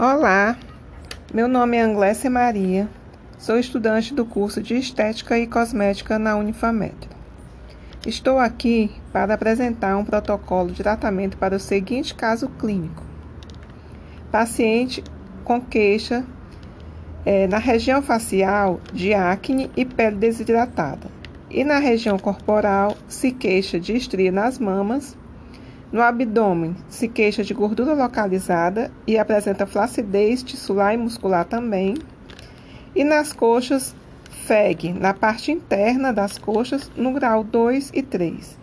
Olá, meu nome é Anglécia Maria, sou estudante do curso de Estética e Cosmética na Unifamed. Estou aqui para apresentar um protocolo de tratamento para o seguinte caso clínico: paciente com queixa é, na região facial de acne e pele desidratada, e na região corporal se queixa de estria nas mamas no abdômen, se queixa de gordura localizada e apresenta flacidez tissular e muscular também. E nas coxas, FEG, na parte interna das coxas, no grau 2 e 3.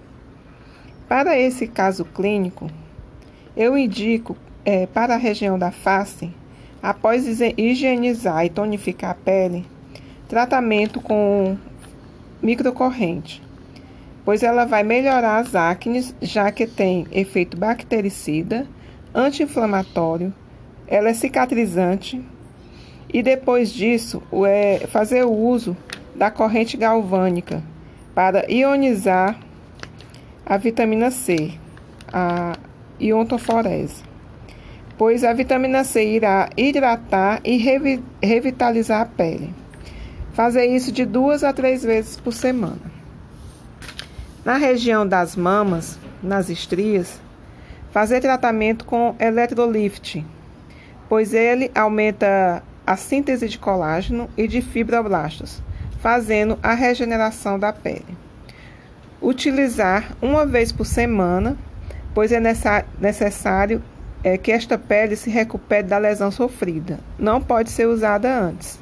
Para esse caso clínico, eu indico é, para a região da face, após higienizar e tonificar a pele, tratamento com microcorrente pois ela vai melhorar as acnes, já que tem efeito bactericida, anti-inflamatório, ela é cicatrizante e depois disso é fazer o uso da corrente galvânica para ionizar a vitamina C, a iontoforese, pois a vitamina C irá hidratar e revi revitalizar a pele. Fazer isso de duas a três vezes por semana. Na região das mamas, nas estrias, fazer tratamento com eletrolift, pois ele aumenta a síntese de colágeno e de fibroblastos, fazendo a regeneração da pele. Utilizar uma vez por semana, pois é necessário é, que esta pele se recupere da lesão sofrida. Não pode ser usada antes.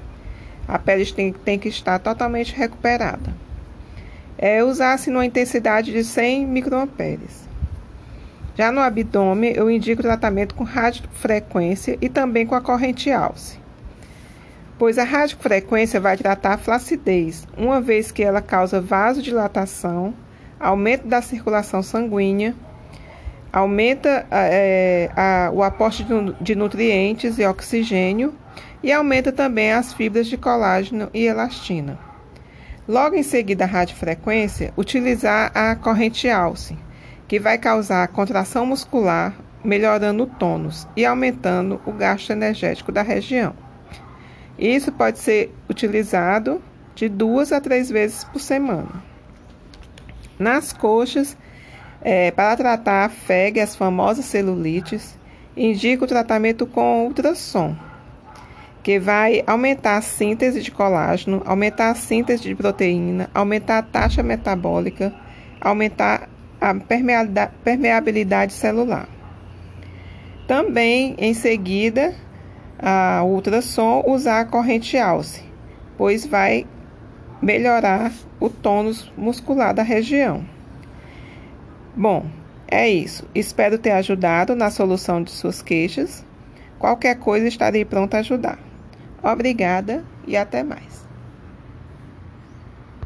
A pele tem, tem que estar totalmente recuperada é, usar-se numa intensidade de 100 microamperes. Já no abdômen, eu indico tratamento com radiofrequência e também com a corrente alce, pois a radiofrequência vai tratar a flacidez, uma vez que ela causa vasodilatação, aumento da circulação sanguínea, aumenta é, a, o aporte de nutrientes e oxigênio e aumenta também as fibras de colágeno e elastina. Logo em seguida, a radiofrequência, utilizar a corrente alce, que vai causar contração muscular, melhorando o tônus e aumentando o gasto energético da região. Isso pode ser utilizado de duas a três vezes por semana. Nas coxas, é, para tratar a FEG, as famosas celulites, indica o tratamento com ultrassom que vai aumentar a síntese de colágeno, aumentar a síntese de proteína, aumentar a taxa metabólica, aumentar a permeabilidade celular. Também, em seguida, a ultrassom usar a corrente alce, pois vai melhorar o tônus muscular da região. Bom, é isso. Espero ter ajudado na solução de suas queixas. Qualquer coisa estarei pronta a ajudar. Obrigada e até mais.